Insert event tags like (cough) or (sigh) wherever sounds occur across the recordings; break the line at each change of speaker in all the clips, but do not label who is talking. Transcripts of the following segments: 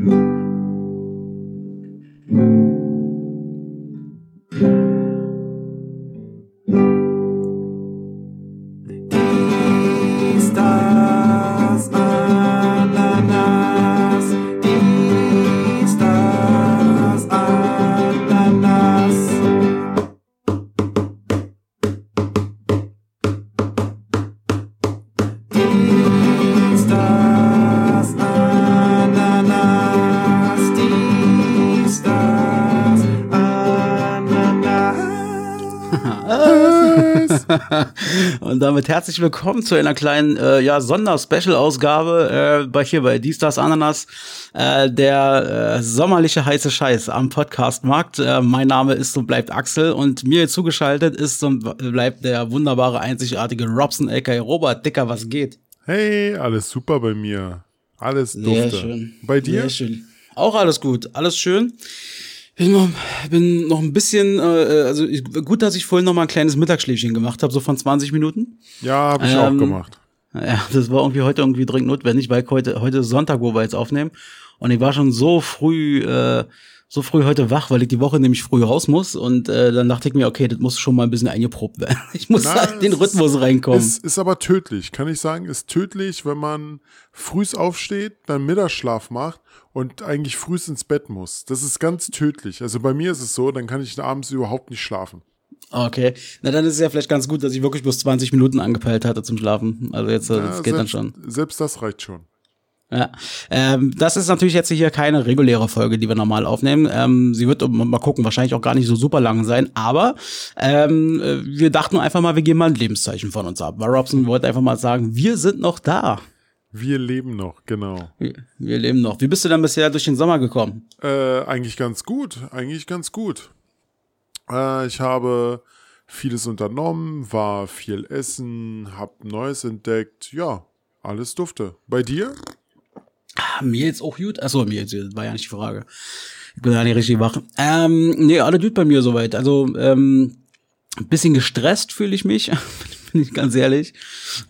Stars
Und damit herzlich willkommen zu einer kleinen äh, ja, Sonder-Special-Ausgabe äh, bei hier bei Die Stars Ananas, äh, der äh, sommerliche heiße Scheiß am Podcast-Markt. Äh, mein Name ist und bleibt Axel und mir zugeschaltet ist und bleibt der wunderbare, einzigartige Robson, aka Robert. Dicker, was geht?
Hey, alles super bei mir. Alles dufte.
Sehr schön.
Bei dir?
Sehr schön. Auch alles gut, alles schön. Bin noch, bin noch ein bisschen, äh, also ich, gut, dass ich vorhin noch mal ein kleines Mittagsschläfchen gemacht habe, so von 20 Minuten.
Ja, habe ich
Ähm,
auch gemacht.
Ja, das war irgendwie heute irgendwie dringend notwendig, weil ich heute, heute ist Sonntag, wo wir jetzt aufnehmen. Und ich war schon so früh, äh, so früh heute wach, weil ich die Woche nämlich früh raus muss. Und äh, dann dachte ich mir, okay, das muss schon mal ein bisschen eingeprobt werden. (laughs) Ich muss
Na,
halt in den Rhythmus reinkommen.
Ist, ist aber tödlich, kann ich sagen. Ist tödlich, wenn man frühs aufsteht, dann Mittagsschlaf macht und eigentlich frühs ins Bett muss. Das ist ganz tödlich. Also bei mir ist es so, dann kann ich abends überhaupt nicht schlafen.
Okay, na dann ist es ja vielleicht ganz gut, dass ich wirklich bloß 20 Minuten angepeilt hatte zum Schlafen. Also jetzt, äh,
Ja,
das geht dann
selbst,
schon.
Selbst das reicht schon.
Ja, ähm, das ist natürlich jetzt hier keine reguläre Folge, die wir normal aufnehmen. Ähm, sie wird mal gucken, wahrscheinlich auch gar nicht so super lang sein, aber ähm, äh, wir dachten einfach mal, wir geben mal ein Lebenszeichen von uns ab. Weil Robson wollte einfach mal sagen, wir sind noch da.
Wir leben noch, genau.
Wir, wir leben noch. Wie bist du denn bisher durch den Sommer gekommen?
Äh, eigentlich ganz gut, eigentlich ganz gut. Äh, ich habe vieles unternommen, war viel essen, hab Neues entdeckt. Ja, alles dufte. Bei dir?
Ah, mir jetzt auch gut. Achso, mir jetzt war ja nicht die Frage. Ich bin ja nicht richtig wach. Ähm, nee, alle gut bei mir soweit. Also, ähm, ein bisschen gestresst fühle ich mich, (laughs) bin ich ganz ehrlich.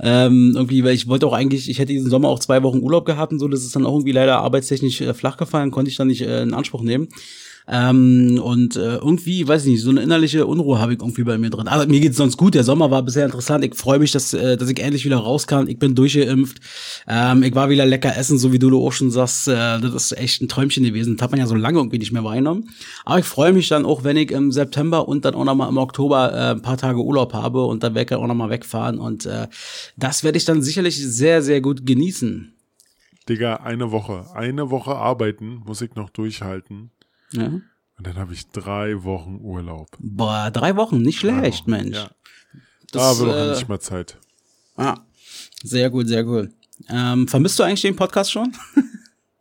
Ähm, irgendwie, weil ich wollte auch eigentlich, ich hätte diesen Sommer auch zwei Wochen Urlaub gehabt und so, das ist dann auch irgendwie leider arbeitstechnisch äh, flach gefallen, konnte ich dann nicht äh, in Anspruch nehmen. Ähm, und äh, irgendwie, weiß ich nicht, so eine innerliche Unruhe habe ich irgendwie bei mir drin. Aber mir geht's sonst gut. Der Sommer war bisher interessant. Ich freue mich, dass, äh, dass ich endlich wieder raus kann. Ich bin durchgeimpft. Ähm, ich war wieder lecker essen, so wie du auch schon sagst. Äh, das ist echt ein Träumchen gewesen. Das hat man ja so lange irgendwie nicht mehr wahrgenommen. Aber ich freue mich dann auch, wenn ich im September und dann auch nochmal im Oktober äh, ein paar Tage Urlaub habe und dann werde ich auch nochmal wegfahren. Und äh, das werde ich dann sicherlich sehr, sehr gut genießen.
Digga, eine Woche. Eine Woche arbeiten muss ich noch durchhalten.
Ja.
Und dann habe ich drei Wochen Urlaub.
Boah, drei Wochen, nicht schlecht, Mensch.
Ja.
Das,
Da wird
äh,
nicht mal Zeit.
Ah, sehr gut, sehr gut. Ähm, vermisst du eigentlich den Podcast schon?
Ein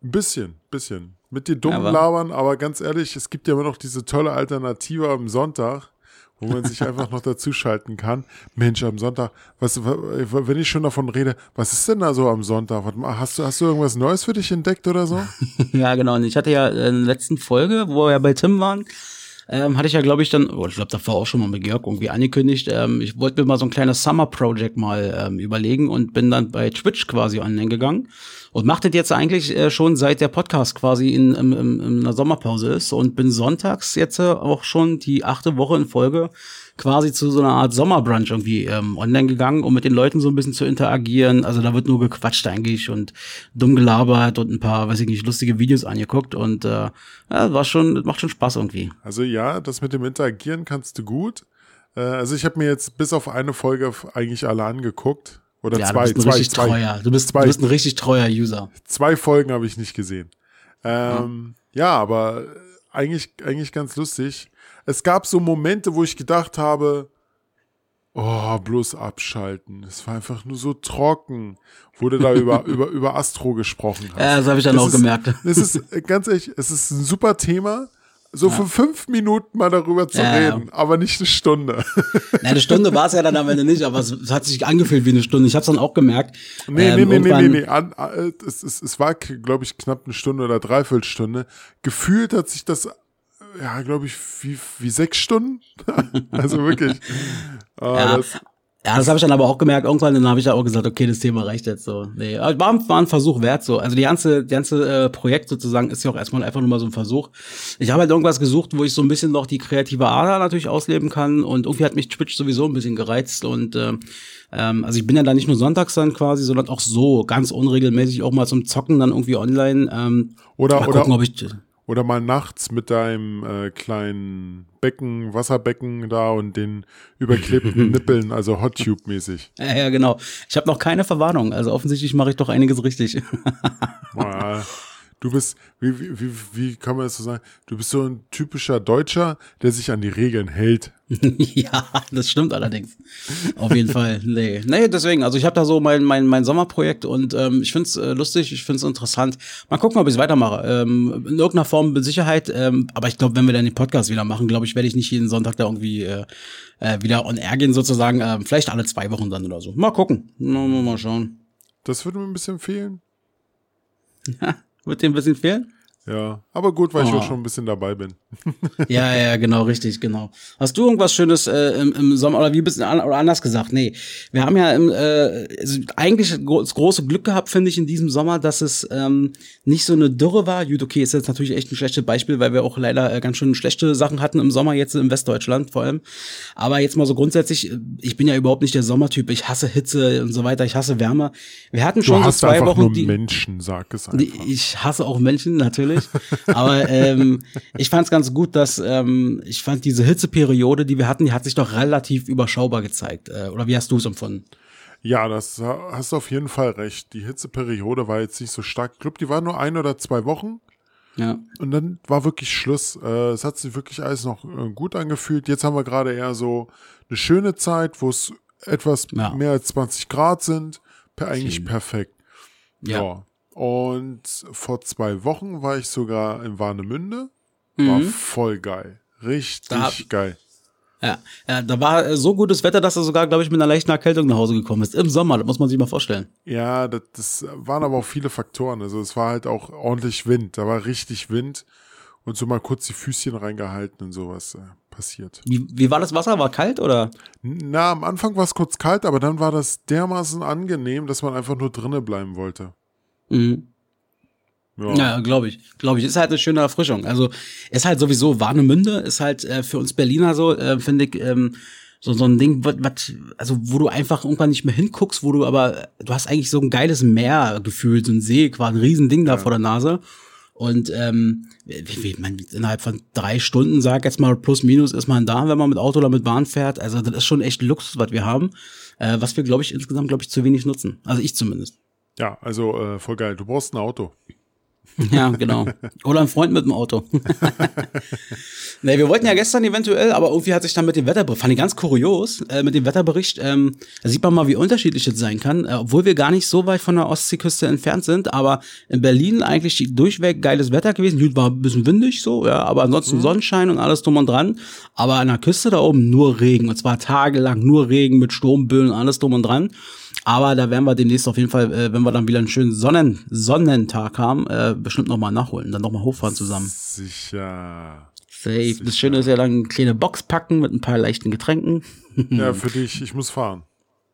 (laughs) bisschen, bisschen. Mit dir dummen
Aber-
labern, aber ganz ehrlich, es gibt ja immer noch diese tolle Alternative am Sonntag, wo man sich einfach noch dazuschalten kann. Mensch, am Sonntag, was, wenn ich schon davon rede, was ist denn da so am Sonntag? Hast du, hast du irgendwas Neues für dich entdeckt oder so? (laughs)
ja, genau. Und ich hatte ja in der letzten Folge, wo wir ja bei Tim waren, ähm, hatte ich ja, glaube ich, dann, oh, ich glaube, da war auch schon mal mit Georg irgendwie angekündigt, ähm, ich wollte mir mal so ein kleines Summer Project mal ähm, überlegen und bin dann bei Twitch quasi online gegangen und mache das jetzt eigentlich äh, schon seit der Podcast quasi in, in, in, in einer Sommerpause ist und bin sonntags jetzt äh, auch schon die achte Woche in Folge quasi zu so einer Art Sommerbrunch irgendwie ähm, online gegangen, um mit den Leuten so ein bisschen zu interagieren. Also da wird nur gequatscht eigentlich und dumm gelabert und ein paar, weiß ich nicht, lustige Videos angeguckt und äh, ja, war schon, macht schon Spaß irgendwie.
Also ja, das mit dem Interagieren kannst du gut. Äh, also ich habe mir jetzt bis auf eine Folge eigentlich alle angeguckt. Oder
Ja,
zwei,
du bist ein
zwei,
richtig
zwei,
treuer. Du bist,
zwei.
du bist ein richtig treuer User.
zwei Folgen habe ich nicht gesehen. Ähm, ja. aber eigentlich, eigentlich ganz lustig. Es gab so Momente, wo ich gedacht habe, oh, bloß abschalten. Es war einfach nur so trocken, du da über, (laughs) über, über Astro gesprochen hast.
Ja, das habe ich dann
Das
auch
ist,
gemerkt.
Es ist, äh, ganz ehrlich, es ist ein super Thema. So für fünf Minuten mal darüber zu
Ja, ja.
reden, aber nicht eine Stunde. (laughs)
Na, eine Stunde war es ja dann am Ende nicht, aber es, es hat sich angefühlt wie eine Stunde. Ich habe es dann auch gemerkt.
Nee,
Ähm,
nee, nee, nee, nee, nee. An, äh, es, es, es war, glaube ich, knapp eine Stunde oder dreiviertel Stunde. Gefühlt hat sich das, ja, glaube ich, wie, wie sechs Stunden. (laughs) also wirklich. Ah,
Ja.
das,
Ja, das habe ich dann aber auch gemerkt. Irgendwann dann habe ich ja auch gesagt, okay, das Thema reicht jetzt so. Nee, aber war, war ein Versuch wert so. Also die ganze, die ganze äh, Projekt sozusagen ist ja auch erstmal einfach nur mal so ein Versuch. Ich habe halt irgendwas gesucht, wo ich so ein bisschen noch die kreative Ader natürlich ausleben kann und irgendwie hat mich Twitch sowieso ein bisschen gereizt und äh, ähm, also ich bin ja da nicht nur sonntags dann quasi, sondern auch so ganz unregelmäßig auch mal zum Zocken dann irgendwie online. Ähm,
Oder,
mal
oder,
gucken, ob ich
oder mal nachts mit deinem äh, kleinen Becken, Wasserbecken da und den überklebten (laughs) Nippeln, also Hot Tube mäßig.
ja, ja, genau. Ich habe noch keine Verwarnung, also offensichtlich mache ich doch einiges richtig.
Du bist, wie, wie, wie, wie kann man das so sagen? Du bist so ein typischer Deutscher, der sich an die Regeln hält. (laughs)
ja, das stimmt allerdings. Auf jeden Fall. Nee. Nee, deswegen, also ich habe da so mein, mein, mein Sommerprojekt und ähm, ich find's äh, lustig, ich find's interessant. Mal gucken, ob ich weitermache. Ähm, in irgendeiner Form mit Sicherheit. Ähm, aber ich glaube, wenn wir dann den Podcast wieder machen, glaube ich, werde ich nicht jeden Sonntag da irgendwie äh, äh, wieder on air gehen, sozusagen. Ähm, vielleicht alle zwei Wochen dann oder so. Mal gucken. Mal, mal, mal schauen.
Das würde mir ein bisschen fehlen. (laughs)
Wird dir ein bisschen fehlen?
Ja, aber gut, weil ich
Oh.
auch schon ein bisschen dabei bin. (laughs)
Ja, ja, genau, richtig, genau. Hast du irgendwas Schönes äh, im, im Sommer oder wie bisschen an, oder anders gesagt? Nee, wir haben ja im, äh, eigentlich das große Glück gehabt, finde ich, in diesem Sommer, dass es ähm, nicht so eine Dürre war. Gut, okay, ist jetzt natürlich echt ein schlechtes Beispiel, weil wir auch leider äh, ganz schön schlechte Sachen hatten im Sommer, jetzt in Westdeutschland vor allem. Aber jetzt mal so grundsätzlich, äh, ich bin ja überhaupt nicht der Sommertyp. Ich hasse Hitze und so weiter, ich hasse Wärme. Wir hatten
Du
schon so
hast
zwei
einfach
Wochen,
nur
die,
Menschen, sag es einfach.
Ich hasse auch Menschen, natürlich. Aber ähm, ich fand es ganz gut, dass ähm, ich fand diese Hitzeperiode, die wir hatten, die hat sich doch relativ überschaubar gezeigt. Äh, oder wie hast du es empfunden?
Ja, das hast du auf jeden Fall recht. Die Hitzeperiode war jetzt nicht so stark. Ich glaube, die war nur ein oder zwei Wochen.
Ja.
Und dann war wirklich Schluss. Äh, es hat sich wirklich alles noch äh, gut angefühlt. Jetzt haben wir gerade eher so eine schöne Zeit, wo es etwas
Ja.
mehr als 20 Grad sind. Eigentlich
Schön.
perfekt.
Ja.
Ja. Und vor zwei Wochen war ich sogar in Warnemünde. War voll geil. Richtig
Da-
geil.
Ja, ja, da war so gutes Wetter, dass er sogar, glaube ich, mit einer leichten Erkältung nach Hause gekommen ist. Im Sommer, das muss man sich mal vorstellen.
Ja, das, das waren aber auch viele Faktoren. Also es war halt auch ordentlich Wind. Da war richtig Wind. Und so mal kurz die Füßchen reingehalten und sowas äh, passiert.
Wie, wie war das Wasser? War kalt oder?
Na, am Anfang war es kurz kalt, aber dann war das dermaßen angenehm, dass man einfach nur drinnen bleiben wollte.
Mhm.
Ja.
Ja, glaube ich. Glaube ich. Ist halt eine schöne Erfrischung. Also ist halt sowieso Warnemünde, ist halt äh, für uns Berliner so, äh, finde ich, ähm, so, so ein Ding, wat, wat, also wo du einfach irgendwann nicht mehr hinguckst, wo du aber, du hast eigentlich so ein geiles Meer gefühlt, so ein See, quasi ein Riesending da vor der Nase. Und ähm, wie, wie, man, innerhalb von drei Stunden, sag jetzt mal plus minus, ist man da, wenn man mit Auto oder mit Bahn fährt. Also das ist schon echt Luxus, was wir haben, äh, was wir, glaube ich, insgesamt, glaube ich, zu wenig nutzen. Also ich zumindest.
Ja, also äh, voll geil. Du brauchst ein Auto. (laughs)
Ja, genau. Oder ein Freund mit dem Auto. (laughs) nee, wir wollten ja gestern eventuell, aber irgendwie hat sich dann mit dem Wetterbericht, fand ich ganz kurios, äh, mit dem Wetterbericht, ähm, da sieht man mal, wie unterschiedlich es sein kann, äh, obwohl wir gar nicht so weit von der Ostseeküste entfernt sind, aber in Berlin eigentlich durchweg geiles Wetter gewesen. Gut, war ein bisschen windig so, ja, aber ansonsten Sonnenschein und alles drum und dran. Aber an der Küste da oben nur Regen und zwar tagelang nur Regen mit Sturmböen und alles drum und dran. Aber da werden wir demnächst auf jeden Fall, äh, wenn wir dann wieder einen schönen Sonnen Sonnentag haben, äh, bestimmt nochmal nachholen, dann nochmal hochfahren zusammen.
Sicher.
Safe. Das Schöne ist ja dann eine kleine Box packen mit ein paar leichten Getränken.
Ja, für dich, ich muss fahren.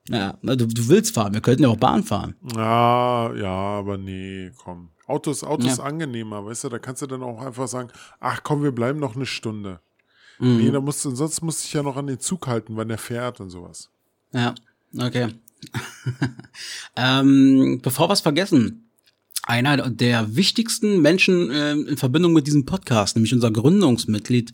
Ja, du, du willst fahren, wir könnten ja auch Bahn fahren.
Ah, ja, aber nee, komm. Auto ist, Auto ist
Ja.
angenehmer, weißt du, da kannst du dann auch einfach sagen, ach komm, wir bleiben noch eine Stunde.
Mhm.
Nee, da musst du, sonst musst du dich ja noch an den Zug halten, wann der fährt und sowas.
Ja, okay. (laughs) ähm, bevor wir es vergessen, einer der wichtigsten Menschen ähm, in Verbindung mit diesem Podcast, nämlich unser Gründungsmitglied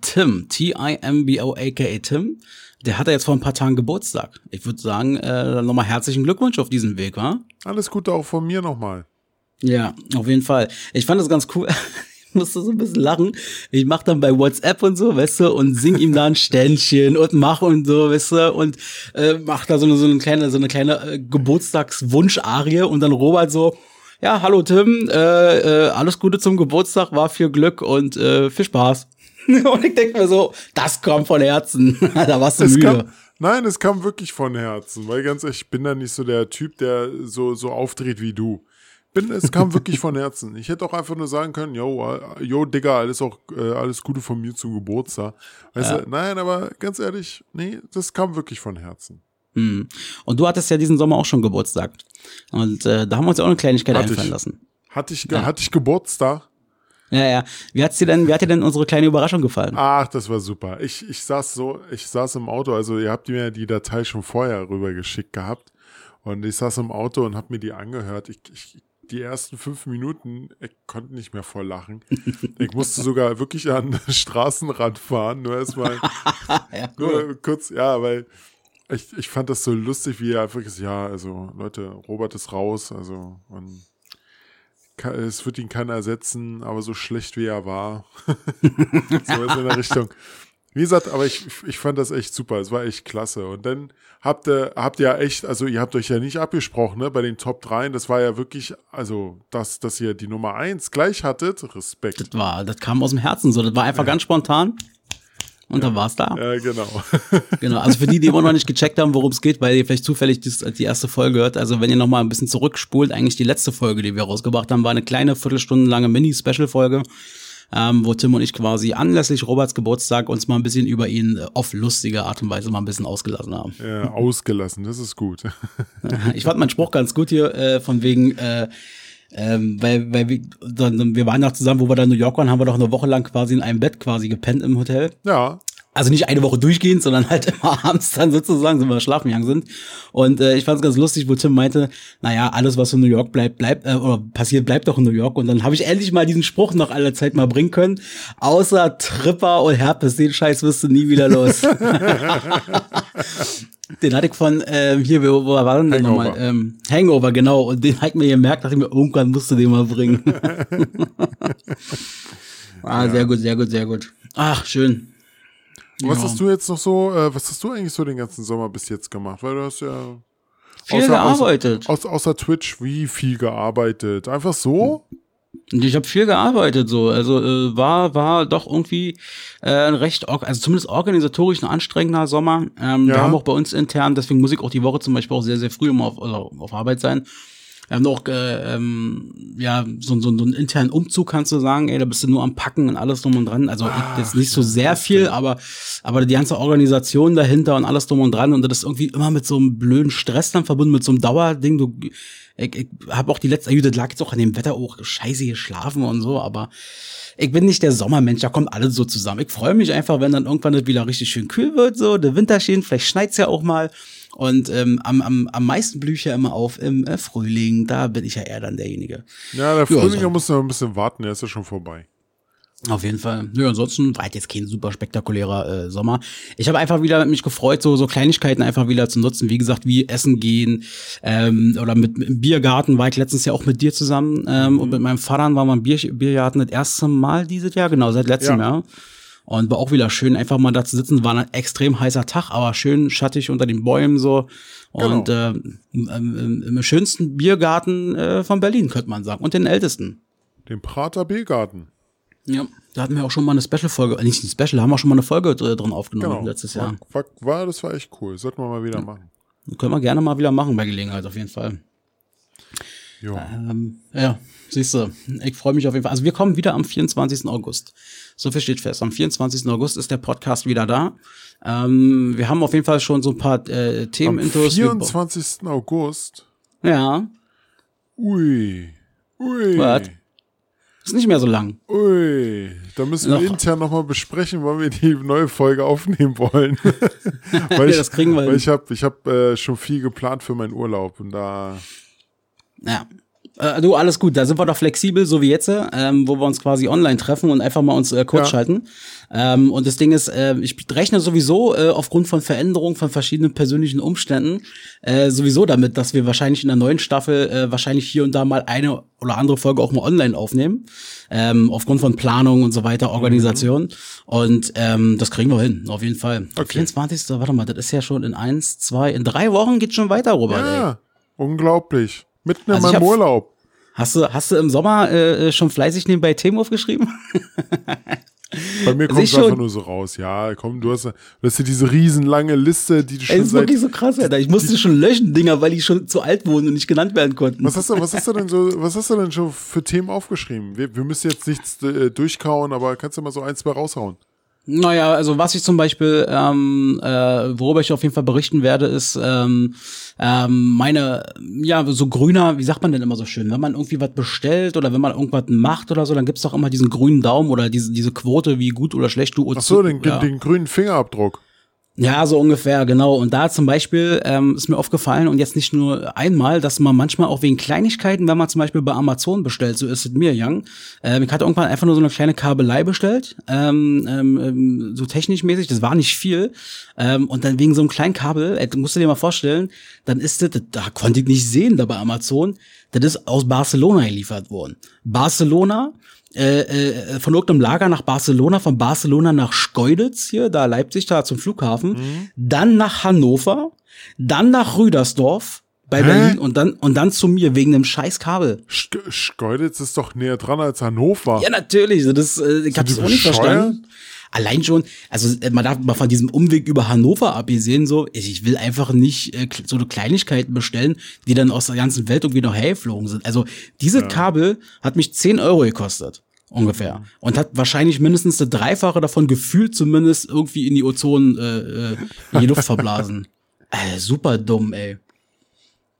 Tim, T-I-M-B-O, aka Tim, der hatte jetzt vor ein paar Tagen Geburtstag. Ich würde sagen, äh, nochmal herzlichen Glückwunsch auf diesem Weg, wa?
Alles Gute auch von mir nochmal.
Ja, auf jeden Fall. Ich fand das ganz cool. (laughs) (laughs) Musste so ein bisschen lachen. Ich mach dann bei WhatsApp und so, weißt du, und sing ihm da ein Ständchen und mach und so, weißt du, und äh, mach da so eine, so eine kleine, so eine kleine äh, Geburtstagswunsch-Arie und dann Robert so, ja, hallo Tim, äh, äh, alles Gute zum Geburtstag, war viel Glück und äh, viel Spaß. (laughs) und ich denk mir so, das kommt von Herzen. (laughs) da warst du
Es
müde.
kam, nein, es kam wirklich von Herzen, weil ganz ehrlich, ich bin da nicht so der Typ, der so, so auftritt wie du. Bin, es kam (laughs) wirklich von Herzen. Ich hätte auch einfach nur sagen können, yo, äh, yo, Digga, alles auch, äh, alles Gute von mir zum Geburtstag. Weißt du, nein, aber ganz ehrlich, nee, das kam wirklich von Herzen.
Hm. Und du hattest ja diesen Sommer auch schon Geburtstag. Und äh, da haben wir uns auch eine Kleinigkeit
Hatte
einfallen
ich.
lassen.
Hatte ich,
Ja.
hatte ich Geburtstag?
Ja, ja. Wie hat's dir denn, wie hat dir denn unsere kleine Überraschung gefallen?
Ach, das war super. Ich, ich saß so, ich saß im Auto, also ihr habt mir die Datei schon vorher rübergeschickt gehabt. Und ich saß im Auto und hab mir die angehört. Ich, ich, die ersten fünf Minuten, ich konnte nicht mehr vor Lachen. Ich musste sogar wirklich an den Straßenrand fahren, nur erstmal (laughs)
ja,
Nur kurz, ja, weil ich, ich fand das so lustig, wie er einfach ist, ja, also Leute, Robert ist raus, also man kann, es wird ihn keiner ersetzen, aber so schlecht wie er war. (laughs) so ist in der Richtung. Wie gesagt, aber ich, ich fand das echt super, es war echt klasse. Und dann habt ihr, habt ihr ja echt, also ihr habt euch ja nicht abgesprochen, ne, bei den Top 3, das war ja wirklich, also, dass, dass ihr die Nummer 1 gleich hattet, Respekt.
Das war, das kam aus dem Herzen so. Das war einfach ganz spontan. Und dann war's da.
Ja, genau. (laughs)
Genau. Also für die, die immer noch nicht gecheckt haben, worum es geht, weil ihr vielleicht zufällig die erste Folge hört. Also wenn ihr noch mal ein bisschen zurückspult, eigentlich die letzte Folge, die wir rausgebracht haben, war eine kleine viertelstundenlange Mini-Special-Folge, ähm, wo Tim und ich quasi anlässlich Roberts Geburtstag uns mal ein bisschen über ihn äh, auf lustige Art und Weise mal ein bisschen ausgelassen haben.
ja, ausgelassen, das ist gut. (laughs)
Ich fand meinen Spruch ganz gut hier, äh, von wegen, äh, ähm, weil, weil wir, dann, wir waren noch zusammen, wo wir dann in New York waren, haben wir doch eine Woche lang quasi in einem Bett quasi gepennt im Hotel.
Ja,
Also nicht eine Woche durchgehend, sondern halt immer (laughs) abends dann sozusagen, sind wir schlafen gegangen sind. Und äh, ich fand es ganz lustig, wo Tim meinte, naja, alles, was in New York bleibt, bleibt, äh, oder passiert, bleibt doch in New York. Und dann habe ich endlich mal diesen Spruch noch alle Zeit mal bringen können. Außer Tripper und Herpes, den Scheiß wirst du nie wieder los. (laughs) den hatte ich von, ähm, hier, wo, wo war denn der nochmal? Ähm, Hangover, genau. Und den hat ich mir gemerkt, dachte ich mir, irgendwann musst du den mal bringen. (laughs) ah, sehr gut, sehr gut, sehr gut. Ach, schön.
Was
Ja.
hast du jetzt noch so, äh, was hast du eigentlich so den ganzen Sommer bis jetzt gemacht? Weil du hast ja
Viel
außer-
gearbeitet.
außer, außer Twitch wie viel gearbeitet? Einfach so?
Und Ich habe viel gearbeitet so, also äh, war war doch irgendwie äh, ein recht, also zumindest organisatorisch ein anstrengender Sommer. Ähm, Wir
Ja.
haben auch bei uns intern, deswegen muss ich auch die Woche zum Beispiel auch sehr sehr früh immer auf, also auf Arbeit sein. Wir haben auch äh, ähm, ja so, so, so einen internen Umzug kannst du sagen, ey, da bist du nur am Packen und alles drum und dran. Also ich, jetzt nicht so sehr viel, aber aber die ganze Organisation dahinter und alles drum und dran und das ist irgendwie immer mit so einem blöden Stress dann verbunden mit so einem Dauerding. Du ich, ich habe auch die letzte, das lag jetzt auch an dem Wetter auch scheiße geschlafen und so, aber ich bin nicht der Sommermensch, da kommt alles so zusammen. Ich freue mich einfach, wenn dann irgendwann das wieder richtig schön kühl wird, so, der Winter steht, vielleicht schneit's ja auch mal. Und ähm, am, am, am meisten blühe ich ja immer auf im äh, Frühling, da bin ich ja eher dann derjenige.
Ja, der Frühling, du noch ein bisschen warten, der ist ja schon vorbei.
Auf jeden Fall. Nö, ansonsten war halt jetzt kein super spektakulärer äh, Sommer. Ich habe einfach wieder mich gefreut, so so Kleinigkeiten einfach wieder zu nutzen. Wie gesagt, wie essen gehen ähm, oder mit, mit im Biergarten war ich letztens ja auch mit dir zusammen ähm, und mit meinem Vater waren wir im Bier, Biergarten das erste Mal dieses Jahr, genau seit letztem
Ja.
Jahr. Und war auch wieder schön, einfach mal da zu sitzen. War ein extrem heißer Tag, aber schön schattig unter den Bäumen so. Und
Genau.
äh, im, im, schönsten Biergarten äh, von Berlin, könnte man sagen. Und den ältesten.
Den Prater Biergarten.
Ja, da hatten wir auch schon mal eine Special-Folge, äh, nicht ein Special, haben wir schon mal eine Folge dr- drin aufgenommen
Genau.
letztes Jahr.
War, war, das war echt cool. Sollten wir mal wieder machen.
Können wir gerne mal wieder machen bei Gelegenheit, auf jeden Fall.
Jo.
Ähm, ja, siehst du, ich freue mich auf jeden Fall. Also wir kommen wieder am 24. August. So viel steht fest. Am 24. August ist der Podcast wieder da. Ähm, wir haben auf jeden Fall schon so ein paar äh,
Am
Themenintos. Wir-
24. August.
Ja,
Ui. Ui.
Was? ist nicht mehr so lang.
Ui. Da müssen wir
Noch-
intern nochmal besprechen, wann wir die neue Folge aufnehmen wollen. (laughs) weil
Ja, das kriegen wir
Weil
hin.
ich habe ich hab, äh, schon viel geplant für meinen Urlaub. Und da.
Ja. Äh, du, alles gut, da sind wir doch flexibel, so wie jetzt, ähm, wo wir uns quasi online treffen und einfach mal uns äh, kurz
Ja.
schalten. Ähm, und das Ding ist, äh, ich rechne sowieso äh, aufgrund von Veränderungen von verschiedenen persönlichen Umständen äh, sowieso damit, dass wir wahrscheinlich in der neuen Staffel äh, wahrscheinlich hier und da mal eine oder andere Folge auch mal online aufnehmen. Ähm, aufgrund von Planung und so weiter, Organisation. Und ähm, das kriegen wir hin, auf jeden Fall.
Okay.
24. Warte mal, das ist ja schon in eins, zwei, in drei Wochen geht's schon weiter, Robert. Ey.
Ja, unglaublich. Mitten in
Also
meinem Urlaub.
Hast du, hast du im Sommer äh, schon fleißig nebenbei Themen aufgeschrieben?
Bei mir (laughs) kommt es einfach nur so raus. Ja, komm, du hast, du hast ja diese riesenlange Liste, die du schon
das ist wirklich so krass, Alter. Ich musste schon löschen, Dinger, weil die schon zu alt wurden und nicht genannt werden konnten.
Was hast du, was hast du denn so, was hast du denn schon für Themen aufgeschrieben? Wir, wir müssen jetzt nichts äh, durchkauen, aber kannst du mal so ein, zwei raushauen?
Naja, also was ich zum Beispiel, ähm, äh, worüber ich auf jeden Fall berichten werde, ist ähm, ähm, meine, ja, so grüner, wie sagt man denn immer so schön, wenn man irgendwie was bestellt oder wenn man irgendwas macht oder so, dann gibt's doch immer diesen grünen Daumen oder diese, diese Quote, wie gut oder schlecht du
Ach so, den,
ja.
den grünen Fingerabdruck.
Ja, so ungefähr, genau. Und da zum Beispiel ähm, ist mir aufgefallen und jetzt nicht nur einmal, dass man manchmal auch wegen Kleinigkeiten, wenn man zum Beispiel bei Amazon bestellt, so ist es mir, Young. Ähm, ich hatte irgendwann einfach nur so eine kleine Kabelei bestellt, ähm, ähm, ähm, so technisch mäßig, das war nicht viel. Ähm, und dann wegen so einem kleinen Kabel, du musst dir mal vorstellen, dann ist das, da konnte ich nicht sehen da bei Amazon, das ist aus Barcelona geliefert worden. Barcelona, äh, äh, von irgendeinem Lager nach Barcelona, von Barcelona nach Schkeuditz hier, da Leipzig, da zum Flughafen, dann nach Hannover, dann nach Rüdersdorf bei
Hä?
Berlin und dann und dann zu mir wegen einem scheiß Kabel.
Sch Schkeuditz ist doch näher dran als Hannover.
Ja, natürlich, das äh, ich hab's auch nicht verstanden. Allein schon, also äh, man darf mal von diesem Umweg über Hannover abgesehen, so, ich will einfach nicht äh, so eine Kleinigkeiten bestellen, die dann aus der ganzen Welt irgendwie noch hergeflogen sind. Also diese Kabel hat mich 10 Euro gekostet. Ungefähr. Und hat wahrscheinlich mindestens eine Dreifache davon gefühlt zumindest irgendwie in die Ozon, äh, äh, in die Luft verblasen. (laughs) äh, super dumm, ey.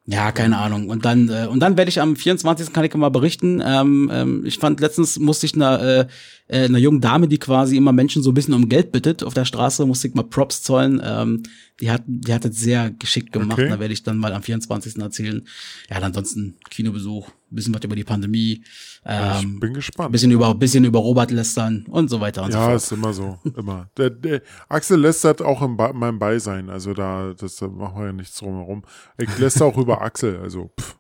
Ja, keine Ahnung. Und dann, äh, und dann werde ich am 24. kann ich mal berichten. Ähm, ähm, ich fand letztens musste ich einer, äh, äh, einer jungen Dame, die quasi immer Menschen so ein bisschen um Geld bittet auf der Straße, musste ich mal Props zollen. Ähm, die hat, die hat das sehr geschickt gemacht.
Okay.
Da werde ich dann mal am 24. erzählen. Ja, ansonsten Kinobesuch, ein bisschen was über die Pandemie,
ich
ähm,
bin
ein
gespannt.
bisschen über, bisschen über Robert lästern und so weiter und so
Ja,
fort.
ist immer so. Immer. Der, der Axel lästert auch in Be meinem Beisein. Also da, das, da machen wir ja nichts drumherum. Ich lässt auch über Axel. Also, pff.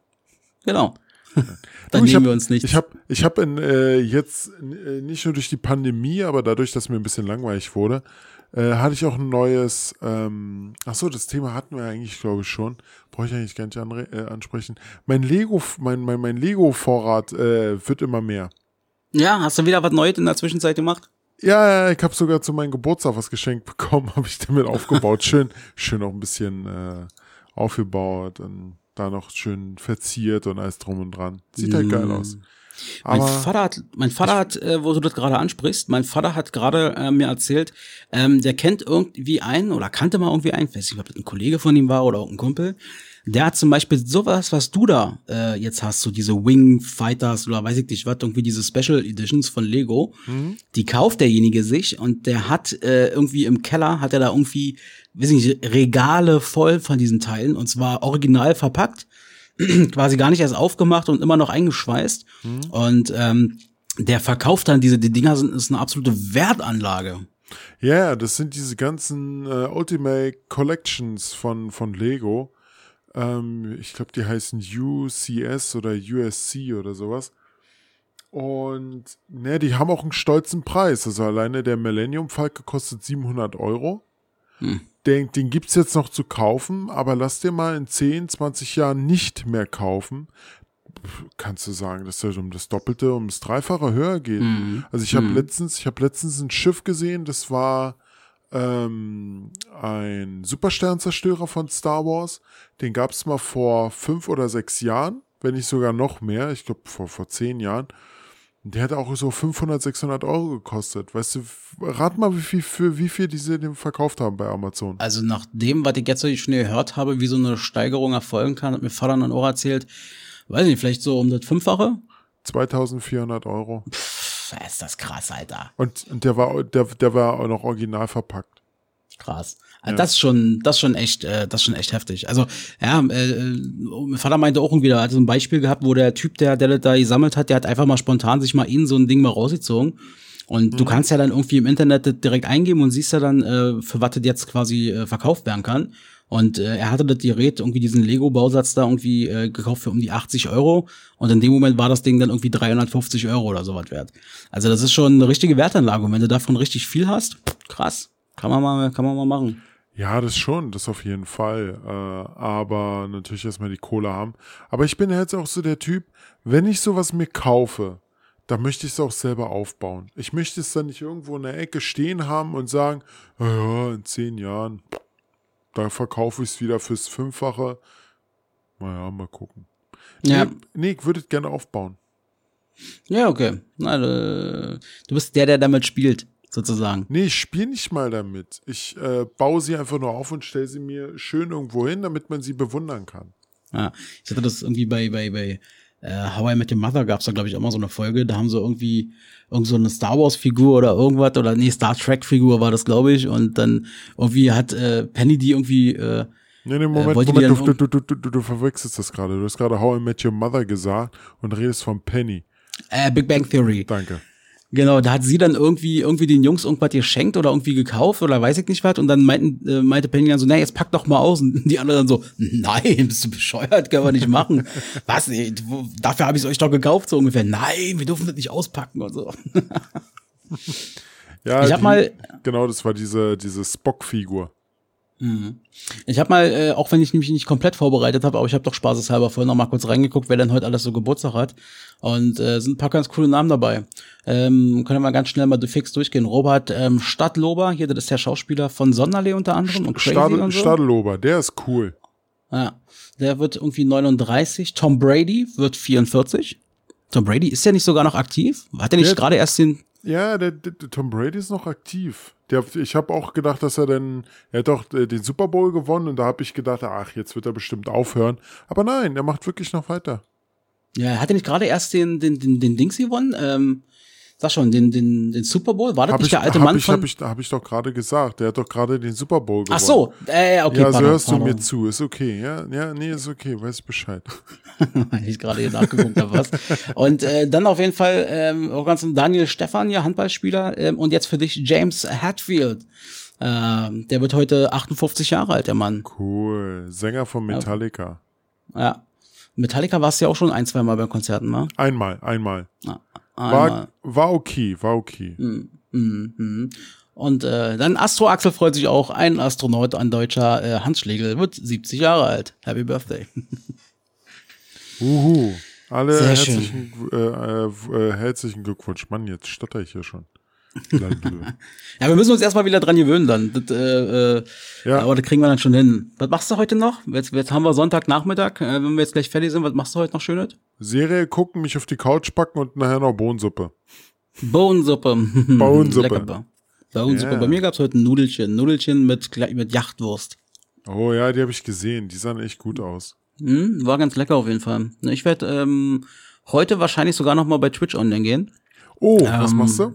Genau.
Du,
dann
ich
nehmen
hab-
wir uns nicht.
Ich habe ich hab in, äh, jetzt äh, nicht nur durch die Pandemie, aber dadurch, dass mir ein bisschen langweilig wurde, äh, hatte ich auch ein neues, ähm, ach so, das Thema hatten wir eigentlich, glaube ich, schon. Brauche ich eigentlich gar nicht anre äh, ansprechen. Mein Lego, mein, mein, mein Lego-Vorrat äh, wird immer mehr.
ja, hast du wieder was Neues in der Zwischenzeit gemacht?
Ja, ich habe sogar zu meinem Geburtstag was geschenkt bekommen, (laughs) habe ich damit aufgebaut. Schön, schön auch ein bisschen äh, aufgebaut und da noch schön verziert und alles drum und dran. Sieht halt geil aus.
Mein
Aber
Vater hat, mein Vater hat, äh, wo du das gerade ansprichst, mein Vater hat gerade äh, mir erzählt, ähm, der kennt irgendwie einen oder kannte mal irgendwie einen, weiß nicht, ob das ein Kollege von ihm war oder irgendein Kumpel, der hat zum Beispiel sowas, was du da äh, jetzt hast, so diese Wing Fighters oder weiß ich nicht was, irgendwie diese Special Editions von Lego, die kauft derjenige sich und der hat äh, irgendwie im Keller, hat er da irgendwie, weiß ich nicht, Regale voll von diesen Teilen und zwar original verpackt (clears throat) quasi gar nicht erst aufgemacht und immer noch eingeschweißt. Und ähm, der verkauft dann diese, die Dinger sind ist eine absolute Wertanlage.
Ja, das sind diese ganzen äh, Ultimate Collections von, von Lego. Ähm, ich glaube, die heißen UCS oder USC oder sowas. Und ne, die haben auch einen stolzen Preis. Also alleine der Millennium Falke kostet 700 Euro. Den, den gibt's jetzt noch zu kaufen, aber lass dir mal in 10, 20 Jahren nicht mehr kaufen. Kannst du sagen, dass der um das Doppelte, um das Dreifache höher geht. Also ich habe letztens, ich habe letztens ein Schiff gesehen, das war ähm, ein Supersternzerstörer von Star Wars. Den gab's mal vor fünf oder sechs Jahren, wenn nicht sogar noch mehr. Ich glaube vor, vor zehn Jahren. Und Der hat auch so 500, 600 Euro gekostet. Weißt du, rat mal, wie viel, für wie viel diese den verkauft haben bei Amazon.
Also nach dem, was ich jetzt schon gehört habe, wie so eine Steigerung erfolgen kann, hat mir Vater dann auch erzählt, weiß nicht, vielleicht so um das Fünffache?
2400 Euro.
Pff, ist das krass, Alter.
Und, und der war, der, der war auch noch original verpackt.
Krass. Also Das ist schon, das ist schon echt, äh, das ist schon echt heftig. Also ja, äh, äh, mein Vater meinte auch irgendwie, er hat so ein Beispiel gehabt, wo der Typ, der, der das da gesammelt hat, der hat einfach mal spontan sich mal in so ein Ding mal rausgezogen. Und du kannst ja dann irgendwie im Internet direkt eingeben und siehst ja dann, äh, für was das jetzt quasi äh, verkauft werden kann. Und äh, er hatte das Gerät, irgendwie diesen Lego-Bausatz da irgendwie äh, gekauft für um die 80 Euro. Und in dem Moment war das Ding dann irgendwie 350 Euro oder sowas wert. Also das ist schon eine richtige Wertanlage. Und wenn du davon richtig viel hast, krass. Kann man mal, kann man mal machen.
Ja, das schon, das auf jeden Fall. Äh, aber natürlich erstmal die Kohle haben. Aber ich bin jetzt auch so der Typ, wenn ich sowas mir kaufe, dann möchte ich es auch selber aufbauen. Ich möchte es dann nicht irgendwo in der Ecke stehen haben und sagen, "Ja, ja, in zehn Jahren, da verkaufe ich es wieder fürs Fünffache. Naja, mal gucken.
Ja.
Nee, nee, ich würde es gerne aufbauen.
Ja, okay. Na, äh, du bist der, der damit spielt. sozusagen.
Nee, ich spiele nicht mal damit. Ich äh, baue sie einfach nur auf und stelle sie mir schön irgendwo hin, damit man sie bewundern kann.
Ja, ich hatte das irgendwie bei, bei, bei äh, How I Met Your Mother gab's da, glaube ich, auch mal so eine Folge. Da haben sie irgendwie irgend so eine Star Wars-Figur oder irgendwas, oder nee, Star Trek-Figur war das, glaube ich. Und dann irgendwie hat äh, Penny die irgendwie äh,
Nee, nee, Moment,
die
Moment,
dann
du, du, du, du, du verwechselst das gerade. Du hast gerade How I Met Your Mother gesagt und redest von Penny.
äh, Big Bang Theory.
Danke.
Genau, da hat sie dann irgendwie irgendwie den Jungs irgendwas geschenkt oder irgendwie gekauft oder weiß ich nicht was und dann meinten, äh, meinte Penny dann so, na jetzt pack doch mal aus und die anderen dann so, nein, bist du bescheuert, können wir nicht machen. (laughs) Was? ey, Dafür habe ich es euch doch gekauft so ungefähr. Nein, wir dürfen das nicht auspacken und so.
Ja,
Ich hab
die-
mal-
Genau, das war diese, diese Spock-Figur.
Ich habe mal, äh, auch wenn ich mich nicht komplett vorbereitet habe, aber ich habe doch spaßeshalber vorhin noch mal kurz reingeguckt, wer denn heute alles so Geburtstag hat. Und äh, sind ein paar ganz coole Namen dabei. Ähm, können wir mal ganz schnell mal fix durchgehen. Robert ähm, Stadtlober, hier, das ist der Schauspieler von Sonderlee unter anderem und Crazy
Stadel,
und so.
Stadelober, der ist cool.
Ja, der wird irgendwie 39. Tom Brady wird 44. Tom Brady ist ja nicht sogar noch aktiv? Hat er nicht gerade erst den
Ja, der, der, Tom Brady ist noch aktiv. Der, ich habe auch gedacht, dass er dann, er hat doch äh, den Super Bowl gewonnen und da habe ich gedacht, ach, jetzt wird er bestimmt aufhören. Aber nein, er macht wirklich noch weiter.
Ja, hat er nicht gerade erst den, den, den, den Dings gewonnen? Ähm, sag schon, den, den, den Super Bowl? War das
Hab
nicht
ich,
der alte
hab
Mann
ich,
von.
hab ich, hab ich doch gerade gesagt. Der hat doch gerade den Super Bowl gewonnen.
Ach so, äh, okay,
ja, so
pardon,
hörst du
pardon.
mir zu. Ist okay. Ja, ja, nee, ist okay. Weiß Bescheid. (laughs)
Ich gerade hier nachgeguckt habe, was. Und äh, dann auf jeden Fall ähm, auch ganz Daniel Stefan, ja, Handballspieler. Ähm, und jetzt für dich James Hatfield. Ähm, der wird heute 58 Jahre alt, der Mann.
Cool. Sänger von Metallica.
Ja. Metallica warst du ja auch schon ein, zwei Mal bei Konzerten, ne?
Einmal, einmal.
Einmal.
War, war okay, war okay.
Mhm. Und äh, dann Astro Axel freut sich auch. Ein Astronaut, ein deutscher äh, Hans Schlegel, wird 70 Jahre alt. Happy Birthday. (laughs)
Uhu. Alle
Sehr
herzlichen, äh, äh, äh, herzlichen Glückwunsch. Mann, jetzt stotter ich hier schon. (laughs)
Ja, wir müssen uns erstmal wieder dran gewöhnen dann. Das, äh, äh,
Ja.
Aber das kriegen wir dann schon hin. Was machst du heute noch? Jetzt, jetzt haben wir Sonntagnachmittag. Äh, wenn wir jetzt gleich fertig sind, was machst du heute noch Schönes?
Serie gucken, mich auf die Couch packen und nachher noch Bohnensuppe.
Bohnensuppe.
Bohnensuppe. (laughs)
Lecker. Bohnensuppe.
Ja.
Bei mir gab's heute ein Nudelchen. Nudelchen mit, mit Jachtwurst.
Oh ja, die habe ich gesehen. Die sahen echt gut aus.
Hm, war ganz lecker auf jeden Fall. Ich werde ähm, heute wahrscheinlich sogar noch mal bei Twitch online gehen.
Oh, was
Ähm,
machst du?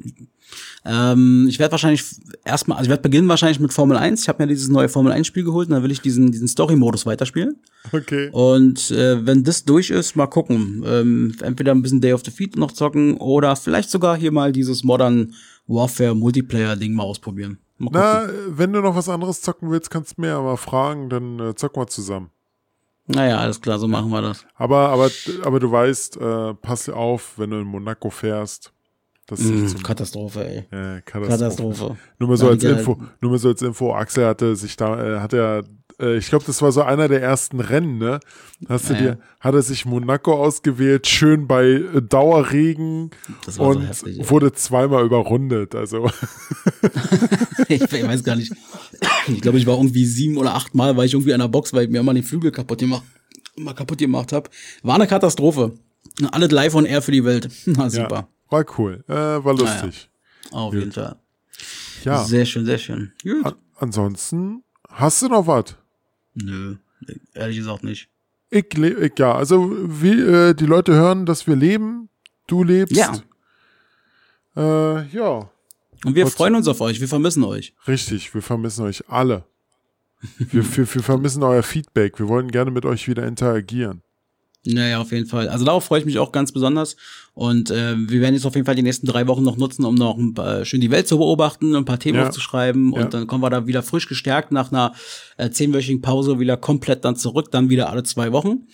Ähm, ich werde wahrscheinlich erstmal, also ich werde beginnen wahrscheinlich mit Formel 1. Ich habe mir dieses neue Formel 1 Spiel geholt und dann will ich diesen, diesen Story-Modus weiterspielen.
Okay.
Und äh, wenn das durch ist, mal gucken. Ähm, entweder ein bisschen Day of the Feet noch zocken oder vielleicht sogar hier mal dieses Modern Warfare Multiplayer-Ding mal ausprobieren. Mal.
Na, wenn du noch was anderes zocken willst, kannst du mir aber fragen, dann äh, zocken wir zusammen.
Naja, alles klar, so machen wir das.
Aber, aber, aber du weißt, äh, pass auf, wenn du in Monaco fährst. Das ist
Mm,
nicht zum
Katastrophe, ey.
äh, Katastrophe.
Katastrophe.
Nur mal so als Info, nur mal so als Info, Axel hatte sich da, äh, hat er, äh, ich glaube, das war so einer der ersten Rennen, ne? Hast du
Ja,
dir, hat er sich Monaco ausgewählt, schön bei äh, Dauerregen
Das war so
und
heftig,
wurde zweimal überrundet. Also (laughs)
ich, ich weiß gar nicht. Ich glaube, ich war irgendwie sieben oder acht Mal, war ich irgendwie an der Box, weil ich mir immer den Flügel kaputt gemacht, mal kaputt gemacht habe. War eine Katastrophe. Alles live on air für die Welt. (laughs) Na super.
ja, war cool, äh, war lustig.
Auf jeden Fall.
Ja.
Sehr schön, sehr schön. Gut.
An ansonsten hast du noch was?
Nö, ehrlich gesagt nicht.
Ich, ich ja, also wie äh, die Leute hören, dass wir leben, du lebst.
Ja.
Äh, ja,
Und wir
Was-
freuen uns auf euch. Wir vermissen euch.
richtig. Wir vermissen euch alle. Wir, wir, wir vermissen euer Feedback. Wir wollen gerne mit euch wieder interagieren.
Naja, auf jeden Fall. Also darauf freue ich mich auch ganz besonders. Und äh, wir werden jetzt auf jeden Fall die nächsten drei Wochen noch nutzen, um noch ein paar, schön die Welt zu beobachten, ein paar Themen
Ja.
aufzuschreiben. Und
Ja.
dann kommen wir da wieder frisch gestärkt nach einer äh, zehnwöchigen Pause wieder komplett dann zurück, dann wieder alle zwei Wochen.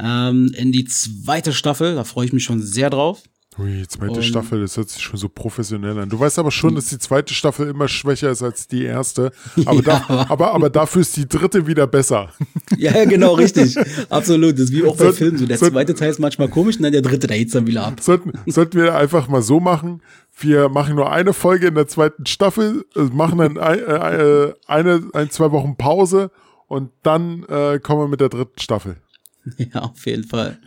Ähm, in die zweite Staffel, da freue ich mich schon sehr drauf.
Ui, zweite
Und-
Staffel, das hört sich schon so professionell an. Du weißt aber schon, dass die zweite Staffel immer schwächer ist als die erste. Aber, (laughs)
Ja,
da, aber, aber dafür ist die dritte wieder besser.
Ja, genau, richtig. (laughs) Absolut. Das ist wie auch bei Filmen so. Der
soll-
zweite Teil ist manchmal komisch und dann der dritte, der hitzt dann wieder ab.
Sollten, sollten wir einfach mal so machen. Wir machen nur eine Folge in der zweiten Staffel, äh, machen dann ein, äh, eine, ein, zwei Wochen Pause und dann äh, kommen wir mit der dritten Staffel. (laughs)
Ja, auf jeden Fall.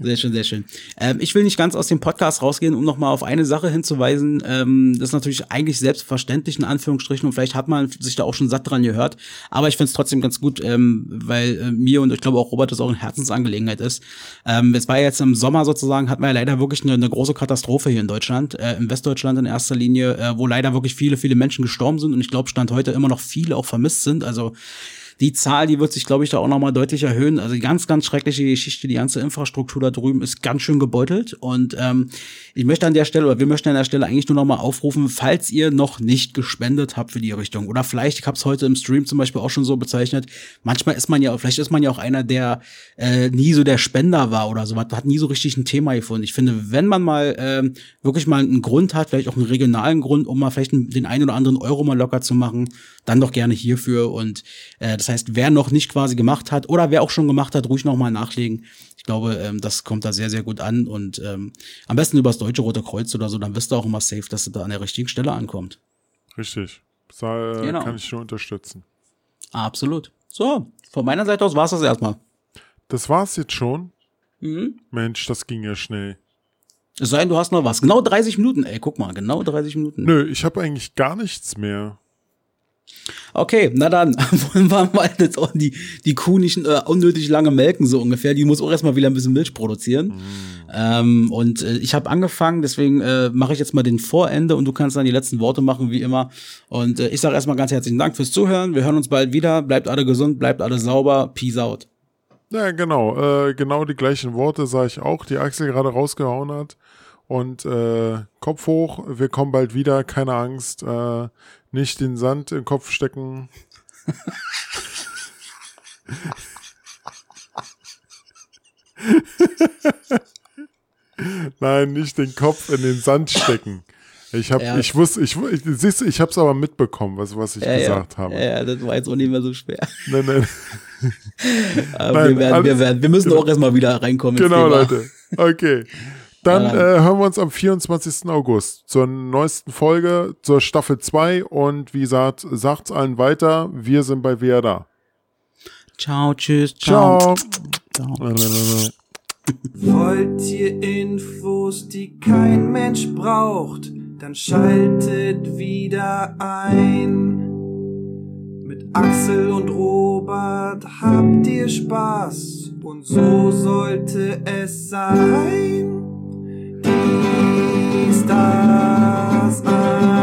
Sehr schön, sehr schön. Ähm, ich will nicht ganz aus dem Podcast rausgehen, um nochmal auf eine Sache hinzuweisen. Ähm, das ist natürlich eigentlich selbstverständlich in Anführungsstrichen und vielleicht hat man sich da auch schon satt dran gehört. Aber ich finde es trotzdem ganz gut, ähm, weil äh, mir und ich glaube auch Robert das auch eine Herzensangelegenheit ist. Ähm, es war jetzt im Sommer sozusagen, hat man ja leider wirklich eine, eine große Katastrophe hier in Deutschland, äh, im Westdeutschland in erster Linie, äh, wo leider wirklich viele, viele Menschen gestorben sind und ich glaube, Stand heute immer noch viele auch vermisst sind. Also die Zahl, die wird sich, glaube ich, da auch nochmal deutlich erhöhen. Also ganz, ganz schreckliche Geschichte, die ganze Infrastruktur da drüben ist ganz schön gebeutelt. Und ähm, ich möchte an der Stelle, oder wir möchten an der Stelle eigentlich nur nochmal aufrufen, falls ihr noch nicht gespendet habt für die Richtung. Oder vielleicht, ich habe es heute im Stream zum Beispiel auch schon so bezeichnet, manchmal ist man ja, vielleicht ist man ja auch einer, der äh, nie so der Spender war oder so, hat nie so richtig ein Thema gefunden. Ich finde, wenn man mal ähm, wirklich mal einen Grund hat, vielleicht auch einen regionalen Grund, um mal vielleicht den einen oder anderen Euro mal locker zu machen, dann doch gerne hierfür. Und äh, das heißt, wer noch nicht quasi gemacht hat oder wer auch schon gemacht hat, ruhig nochmal nachlegen. Ich glaube, ähm, das kommt da sehr, sehr gut an. Und ähm, am besten übers Deutsche Rote Kreuz oder so, dann wisst ihr auch immer safe, dass es da an der richtigen Stelle ankommt.
Richtig. Das äh,
Genau.
kann ich schon unterstützen.
Absolut. So, von meiner Seite aus war's das erstmal.
Das war's jetzt schon.
Mhm.
Mensch, das ging ja schnell.
Es sei denn, du hast noch was. Genau 30 Minuten, ey, guck mal, genau 30 Minuten.
Nö, ich habe eigentlich gar nichts mehr.
Okay, na dann (laughs) wollen wir mal jetzt auch die, die Kuh nicht äh, unnötig lange melken, so ungefähr. Die muss auch erstmal wieder ein bisschen Milch produzieren. Ähm, und äh, ich habe angefangen, deswegen äh, mache ich jetzt mal den Vorende und du kannst dann die letzten Worte machen, wie immer. Und äh, ich sage erstmal ganz herzlichen Dank fürs Zuhören. Wir hören uns bald wieder. Bleibt alle gesund, bleibt alle sauber. Peace out.
Ja, genau. Äh, genau die gleichen Worte sah ich auch, die Axel gerade rausgehauen hat. Und äh, Kopf hoch, wir kommen bald wieder, keine Angst. Äh, nicht den Sand im Kopf stecken. (laughs) Nein, nicht den Kopf in den Sand stecken. Ich hab,
Ja.
ich wusste, ich, ich siehst, ich hab's aber mitbekommen, was, was ich gesagt
ja,
habe.
Ja, ja, das war jetzt auch nicht mehr so schwer.
Nein, nein. (laughs)
Aber
Nein,
wir, werden, wir,
alles-
werden, wir müssen auch erstmal wieder reinkommen.
Genau. Leute. Okay. Dann
Ja,
äh, hören wir uns am 24. August zur neuesten Folge, zur Staffel 2. Und wie gesagt, sagt's allen weiter. Wir sind bei Wer da.
Ciao, tschüss, ciao.
Ciao.
ciao.
Wollt ihr Infos, die kein Mensch braucht, dann schaltet wieder ein. Mit Axel und Robert habt ihr Spaß und so sollte es sein. Dies, das,